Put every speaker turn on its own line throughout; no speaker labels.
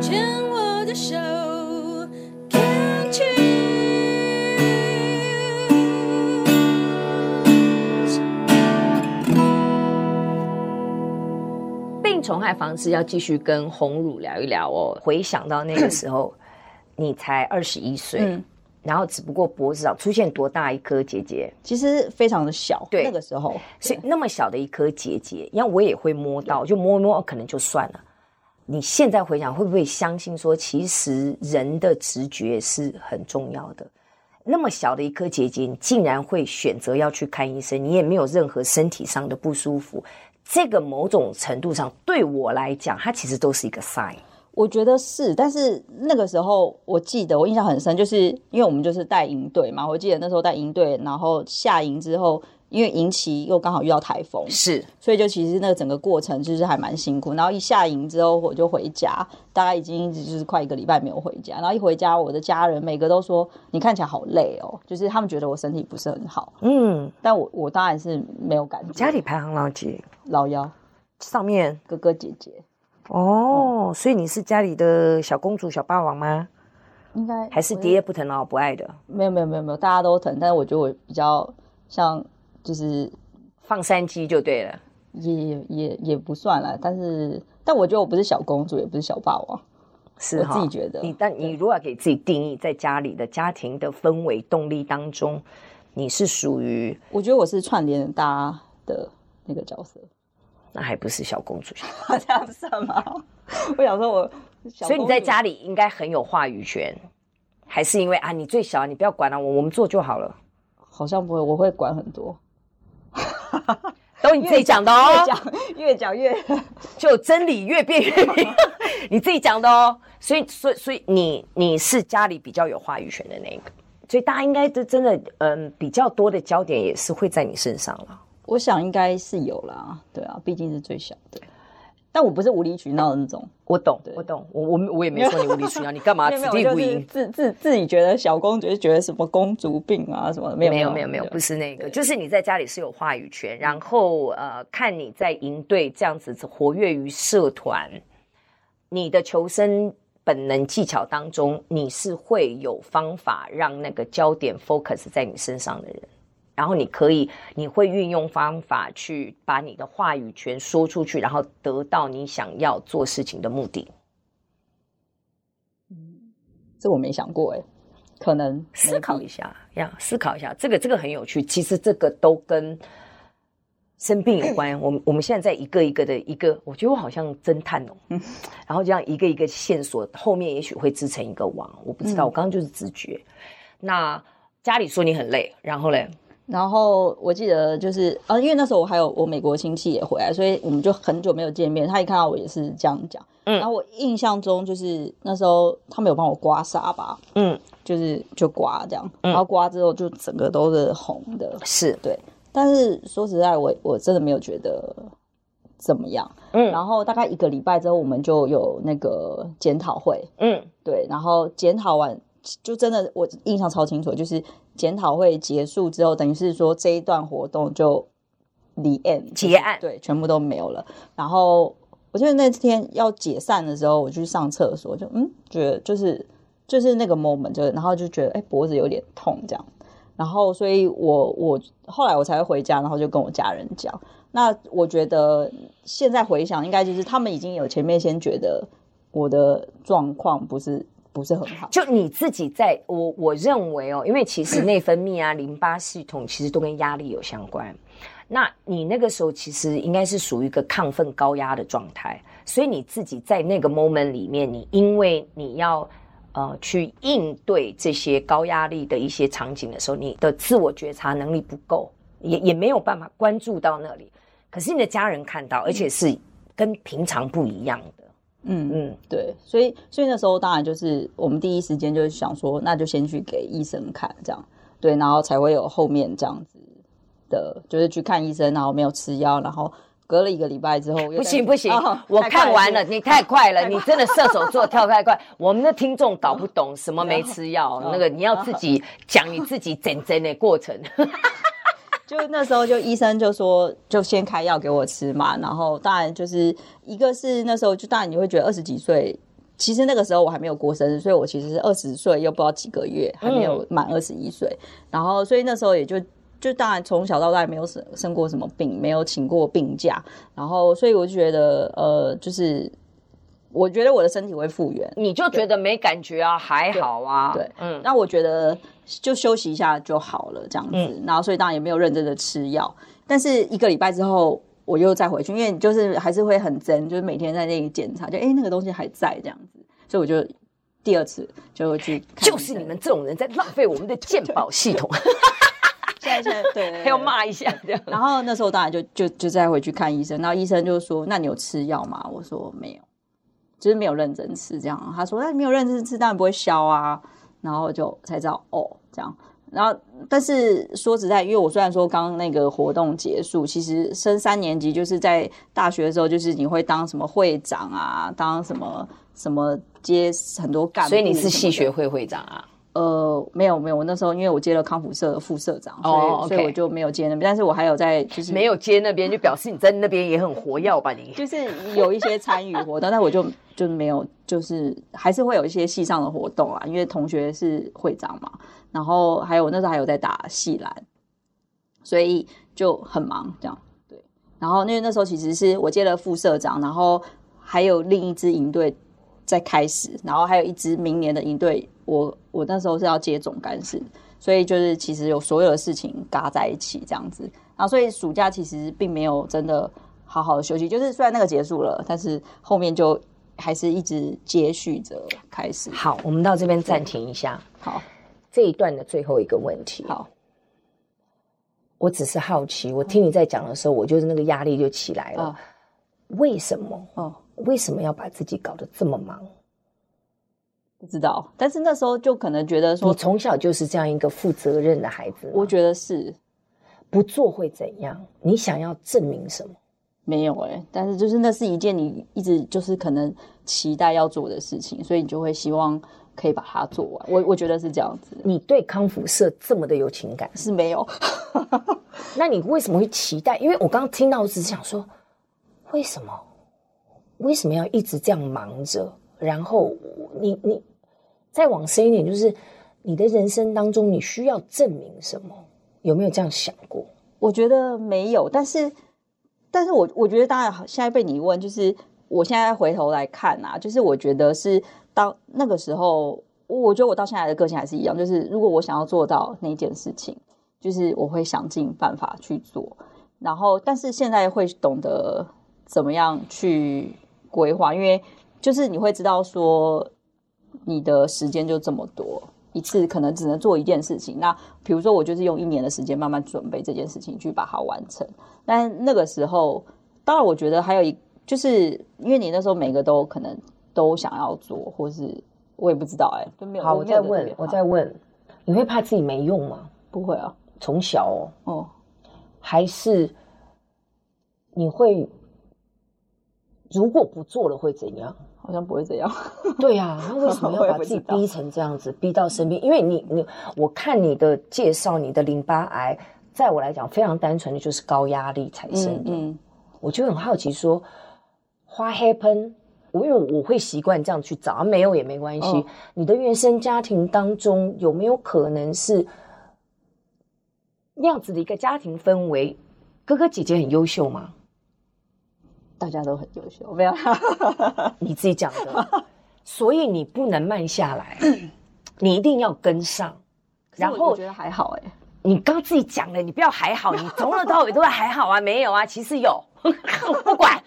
牵我的手，Can't you？
病虫害防治要继续跟红乳聊一聊哦。回想到那个时候，你才二十一岁。嗯然后只不过脖子上出现多大一颗结节，
其实非常的小。
对，
那个时候，
所以那么小的一颗结节，因为我也会摸到，就摸一摸，可能就算了。你现在回想，会不会相信说，其实人的直觉是很重要的？那么小的一颗结节，你竟然会选择要去看医生，你也没有任何身体上的不舒服，这个某种程度上对我来讲，它其实都是一个 sign。
我觉得是，但是那个时候我记得我印象很深，就是因为我们就是带营队嘛，我记得那时候带营队，然后下营之后，因为营期又刚好遇到台风，
是，
所以就其实那个整个过程就是还蛮辛苦。然后一下营之后我就回家，大概已经就是快一个礼拜没有回家。然后一回家，我的家人每个都说你看起来好累哦，就是他们觉得我身体不是很好。嗯，但我我当然是没有感觉。
家里排行老几？
老幺，
上面
哥哥姐姐。
哦、oh, 嗯，所以你是家里的小公主、小霸王吗？
应该
还是爹不疼老不爱的？
没有没有没有没有，大家都疼，但是我觉得我比较像就是
放山鸡就对了，
也也也不算了。但是但我觉得我不是小公主，也不是小霸王，
是
我自己觉得。
你但你如果要给自己定义，在家里的家庭的氛围动力当中，你是属于？
我觉得我是串联大家的那个角色。
那还不是小公主，
这样算吗？我想说我，我
所以你在家里应该很有话语权，还是因为啊，你最小，你不要管了，啊，我我们做就好了。
好像不会，我会管很多，
都你自己讲的哦，
越讲越讲，越
就真理越辩越明，你自己讲的哦。所以，所以，所以你你是家里比较有话语权的那个，所以大家应该都真的，嗯，比较多的焦点也是会在你身上了。
我想应该是有啦，对啊，毕竟是最小的。但我不是无理取闹的那种，
我懂，我懂，我我我也没说你无理取闹，你干嘛此地无银？
自自自己觉得小公主就觉得什么公主病啊什么的，没有
没有没有没有，不是那个，就是你在家里是有话语权，然后呃，看你在营队这样子活跃于社团，你的求生本能技巧当中，你是会有方法让那个焦点 focus 在你身上的人。然后你可以，你会运用方法去把你的话语权说出去，然后得到你想要做事情的目的。
嗯，这我没想过哎，可能
思考一下呀，思考一下，这个这个很有趣。其实这个都跟生病有关。我们我们现在在一个一个的一个，我觉得我好像侦探哦。嗯，然后这样一个一个线索，后面也许会织成一个网。我不知道，我刚刚就是直觉。那家里说你很累，然后嘞？
然后我记得就是啊，因为那时候我还有我美国亲戚也回来，所以我们就很久没有见面。他一看到我也是这样讲，嗯。然后我印象中就是那时候他们有帮我刮痧吧，嗯，就是就刮这样，然后刮之后就整个都是红的，
是
对。但是说实在，我我真的没有觉得怎么样，嗯。然后大概一个礼拜之后，我们就有那个检讨会，嗯，对。然后检讨完。就真的，我印象超清楚，就是检讨会结束之后，等于是说这一段活动就 the end
结案，
对，全部都没有了。然后我记得那天要解散的时候，我去上厕所，就嗯，觉得就是就是那个 moment，就然后就觉得哎、欸、脖子有点痛这样。然后所以我我后来我才会回家，然后就跟我家人讲。那我觉得现在回想，应该就是他们已经有前面先觉得我的状况不是。不是很好，
就你自己在，我我认为哦，因为其实内分泌啊、淋巴系统其实都跟压力有相关。那你那个时候其实应该是属于一个亢奋高压的状态，所以你自己在那个 moment 里面，你因为你要呃去应对这些高压力的一些场景的时候，你的自我觉察能力不够，也也没有办法关注到那里。可是你的家人看到，而且是跟平常不一样。
嗯嗯，对，所以所以那时候当然就是我们第一时间就是想说，那就先去给医生看，这样对，然后才会有后面这样子的，就是去看医生，然后没有吃药，然后隔了一个礼拜之后，
不行不行，哦、我看完了，你太快了，你真的射手座跳太快，我们的听众搞不懂什么没吃药，哦、那个你要自己讲你自己整整的过程。
就那时候，就医生就说，就先开药给我吃嘛。然后当然就是一个是那时候，就当然你会觉得二十几岁其实那个时候我还没有过生日，所以我其实是二十岁又不知道几个月，还没有满二十一岁。然后，所以那时候也就就当然从小到大没有生生过什么病，没有请过病假。然后，所以我就觉得，呃，就是我觉得我的身体会复原，
你就觉得没感觉啊，还好啊，
对，嗯。那我觉得就休息一下就好了，这样子。嗯、然后，所以当然也没有认真的吃药。但是一个礼拜之后。我又再回去，因为就是还是会很真，就是每天在那里检查，就哎、欸、那个东西还在这样子，所以我就第二次就会去看。
就是你们这种人在浪费我们的鉴宝系统。
现在现在对，
还要骂一下这样。
然后那时候当然就就就再回去看医生，然后医生就说：“那你有吃药吗？”我说：“没有，就是没有认真吃这样。”他说：“那你没有认真吃，当然不会消啊。”然后就才知道哦，这样。然后，但是说实在，因为我虽然说刚刚那个活动结束，其实升三年级就是在大学的时候，就是你会当什么会长啊，当什么什么接很多干部，
所以你是系学会会长啊。
呃，没有没有，我那时候因为我接了康复社的副社长，所以、oh, okay. 所以我就没有接那边。但是我还有在，就是
没有接那边，就表示你在那边也很活跃吧？你
就是有一些参与活动，但我就就没有，就是还是会有一些系上的活动啊，因为同学是会长嘛。然后还有那时候还有在打系篮，所以就很忙这样。对，然后因为那时候其实是我接了副社长，然后还有另一支营队在开始，然后还有一支明年的营队。我我那时候是要接总干事，所以就是其实有所有的事情嘎在一起这样子，然后所以暑假其实并没有真的好好的休息，就是虽然那个结束了，但是后面就还是一直接续着开始。
好，我们到这边暂停一下。
好，
这一段的最后一个问题。
好，
我只是好奇，我听你在讲的时候，我就是那个压力就起来了。为什么？哦，为什么要把自己搞得这么忙？
不知道，但是那时候就可能觉得说，
你从小就是这样一个负责任的孩子。
我觉得是，
不做会怎样？你想要证明什么？
没有哎、欸，但是就是那是一件你一直就是可能期待要做的事情，所以你就会希望可以把它做完。我我觉得是这样子。
你对康复社这么的有情感
是没有？
那你为什么会期待？因为我刚刚听到，我只是想说，为什么？为什么要一直这样忙着？然后你你。再往深一点，就是你的人生当中，你需要证明什么？有没有这样想过？
我觉得没有，但是，但是我我觉得，当然，现在被你问，就是我现在回头来看啊，就是我觉得是当那个时候，我觉得我到现在的个性还是一样，就是如果我想要做到那件事情，就是我会想尽办法去做，然后，但是现在会懂得怎么样去规划，因为就是你会知道说。你的时间就这么多，一次可能只能做一件事情。那比如说，我就是用一年的时间慢慢准备这件事情，去把它完成。但那个时候，当然我觉得还有一，就是因为你那时候每个都可能都想要做，或是我也不知道哎、欸，就没有。
好，我再问，我再问，你会怕自己没用吗？
不会啊，
从小哦，
哦，
还是你会如果不做了会怎样？
好像不会这样，
对呀、啊，那为什么要把自己逼成这样子，逼到生病？因为你你我看你的介绍，你的淋巴癌，在我来讲非常单纯的就是高压力产生的。嗯，嗯我就很好奇说，What happened？我因为我会习惯这样去找，没有也没关系。哦、你的原生家庭当中有没有可能是那样子的一个家庭氛围？哥哥姐姐很优秀吗？
大家都很优秀，没有
你自己讲的，所以你不能慢下来，你一定要跟上。然后
我觉得还好哎，
你刚自己讲了，你不要还好，你从头到尾都会还好啊，没有啊，其实有，不管。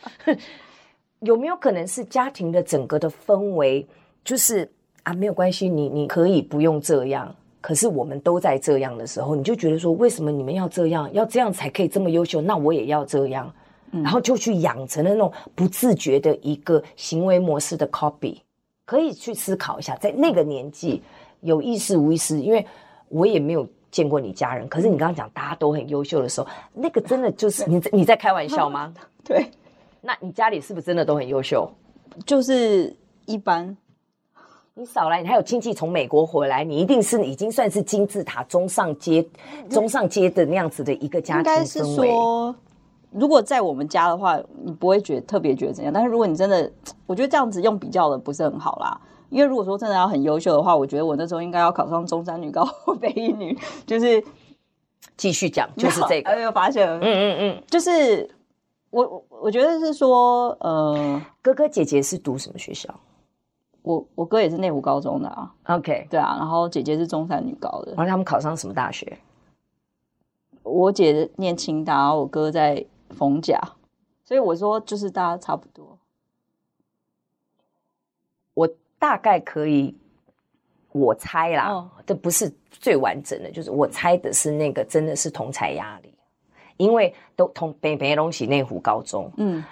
有没有可能是家庭的整个的氛围，就是啊，没有关系，你你可以不用这样，可是我们都在这样的时候，你就觉得说，为什么你们要这样，要这样才可以这么优秀，那我也要这样。然后就去养成了那种不自觉的一个行为模式的 copy，可以去思考一下，在那个年纪有意识无意识，因为我也没有见过你家人，可是你刚刚讲大家都很优秀的时候，那个真的就是 你你在开玩笑吗？
对，
那你家里是不是真的都很优秀？
就是一般。
你少来，你还有亲戚从美国回来，你一定是已经算是金字塔中上阶、中上阶的那样子的一个家庭氛围。
如果在我们家的话，你不会觉得特别觉得怎样。但是如果你真的，我觉得这样子用比较的不是很好啦。因为如果说真的要很优秀的话，我觉得我那时候应该要考上中山女高或 北一女，就是
继续讲，就是这个。
哎呦，发现了，嗯嗯嗯，就是我我我觉得是说，呃，
哥哥姐姐是读什么学校？
我我哥也是内湖高中的啊。
OK，
对啊，然后姐姐是中山女高的。
然后他们考上什么大学？
我姐念清大，我哥在逢甲，所以我说就是大家差不多。
我大概可以，我猜啦，
哦、
这不是最完整的，就是我猜的是那个真的是同才压力，因为都同北北东西内湖高中，嗯。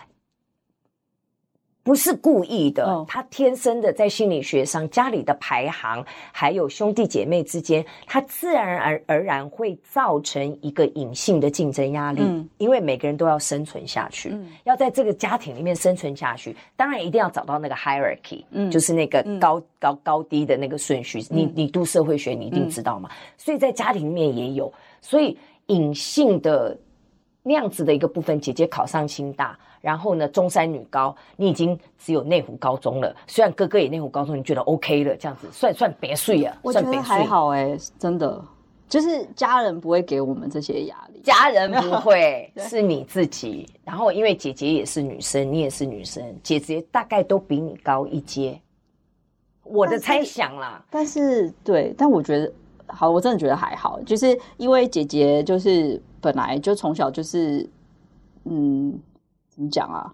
不是故意的，哦、他天生的在心理学上，家里的排行，还有兄弟姐妹之间，他自然而而然会造成一个隐性的竞争压力。嗯，因为每个人都要生存下去，嗯，要在这个家庭里面生存下去，当然一定要找到那个 hierarchy，嗯，就是那个高、嗯、高高低的那个顺序。你你读社会学，你一定知道嘛。嗯、所以在家庭里面也有，所以隐性的那样子的一个部分，姐姐考上清大。然后呢，中山女高，你已经只有内湖高中了。虽然哥哥也内湖高中，你觉得 OK 了，这样子算算别墅啊？
我觉得还好哎、欸，真的，就是家人不会给我们这些压力，
家人不会，是你自己。然后因为姐姐也是女生，你也是女生，姐姐大概都比你高一阶，我的猜想啦。
但是对，但我觉得好，我真的觉得还好，就是因为姐姐就是本来就从小就是嗯。怎么讲啊？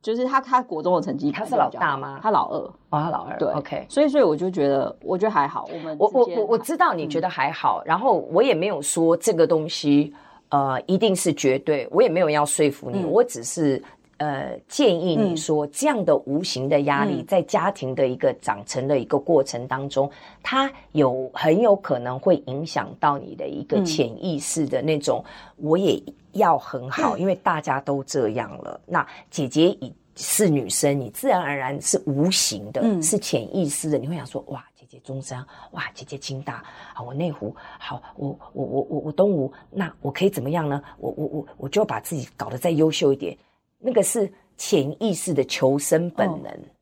就是她她国中的成绩，
她是老大吗？
她老二
哦，她老二。
对
，OK。
所以，所以我就觉得，我觉得还好。我们
我我我我知道你觉得还好，嗯、然后我也没有说这个东西呃一定是绝对，我也没有要说服你，嗯、我只是呃建议你说，这样的无形的压力，在家庭的一个长成的一个过程当中，嗯、它有很有可能会影响到你的一个潜意识的那种，嗯、我也。要很好，因为大家都这样了。嗯、那姐姐已是女生，你自然而然是无形的，嗯、是潜意识的。你会想说：哇，姐姐中山，哇，姐姐清大，好，我内湖，好，我我我我我东吴，那我可以怎么样呢？我我我我就把自己搞得再优秀一点。那个是潜意识的求生本能。哦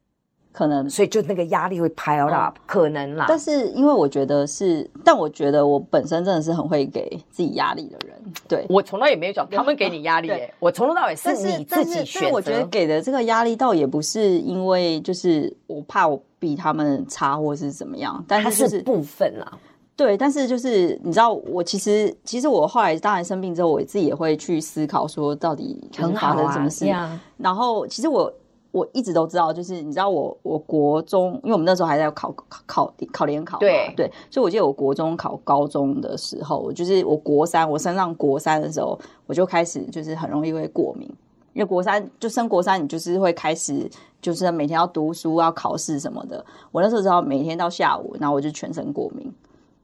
可能，
所以就那个压力会 pile up，、嗯、可能啦。
但是因为我觉得是，但我觉得我本身真的是很会给自己压力的人。对，
我从来也没有讲他们给你压力我从头到尾是你自己选择。
我觉得给的这个压力倒也不是因为就是我怕我比他们差或是怎么样，但是就是，
是部分啦。
对，但是就是你知道，我其实其实我后来当然生病之后，我自己也会去思考说，到底发生什么事。
啊、
然后其实我。我一直都知道，就是你知道我，我国中，因为我们那时候还在考考考考联考嘛，
对
对，所以我记得我国中考高中的时候，就是我国三，我升上国三的时候，我就开始就是很容易会过敏，因为国三就升国三，你就是会开始就是每天要读书要考试什么的，我那时候知道每天到下午，然后我就全身过敏，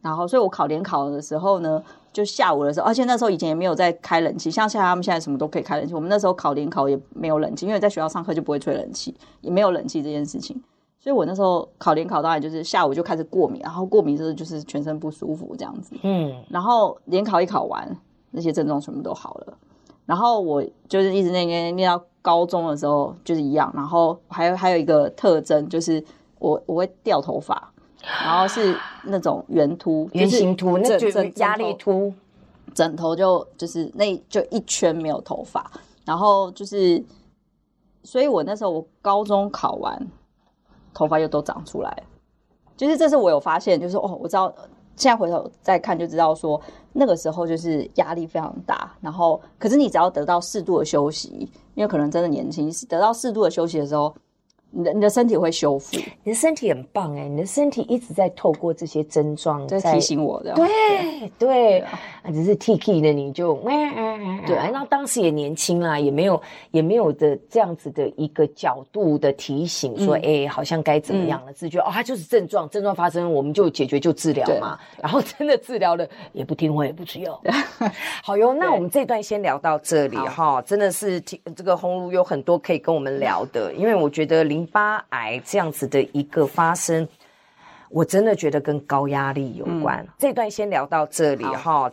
然后所以我考联考的时候呢。就下午的时候，而且那时候以前也没有在开冷气，像现在他们现在什么都可以开冷气。我们那时候考联考也没有冷气，因为在学校上课就不会吹冷气，也没有冷气这件事情。所以我那时候考联考当然就是下午就开始过敏，然后过敏之后就是全身不舒服这样子。嗯，然后联考一考完，那些症状全部都好了。然后我就是一直那边念到高中的时候就是一样，然后还有还有一个特征就是我我会掉头发。然后是那种圆秃、
圆形秃，那就是压力秃，
枕头就就是那就一圈没有头发，然后就是，所以我那时候我高中考完，头发又都长出来，就是这是我有发现，就是哦，我知道现在回头再看就知道说那个时候就是压力非常大，然后可是你只要得到适度的休息，因为可能真的年轻，得到适度的休息的时候。你的你的身体会修复，
你的身体很棒哎、欸，你的身体一直在透过这些症状
在提醒我的，
对对，只是 T K 的你就，对，然后当时也年轻啦，也没有也没有的这样子的一个角度的提醒，说哎、嗯欸，好像该怎么样了，自觉、嗯、哦，它就是症状，症状发生我们就解决就治疗嘛，然后真的治疗了也不听话也不吃药，好哟，那我们这段先聊到这里哈，真的是听这个宏儒有很多可以跟我们聊的，因为我觉得淋巴癌这样子的一个发生，我真的觉得跟高压力有关。嗯、这段先聊到这里哈。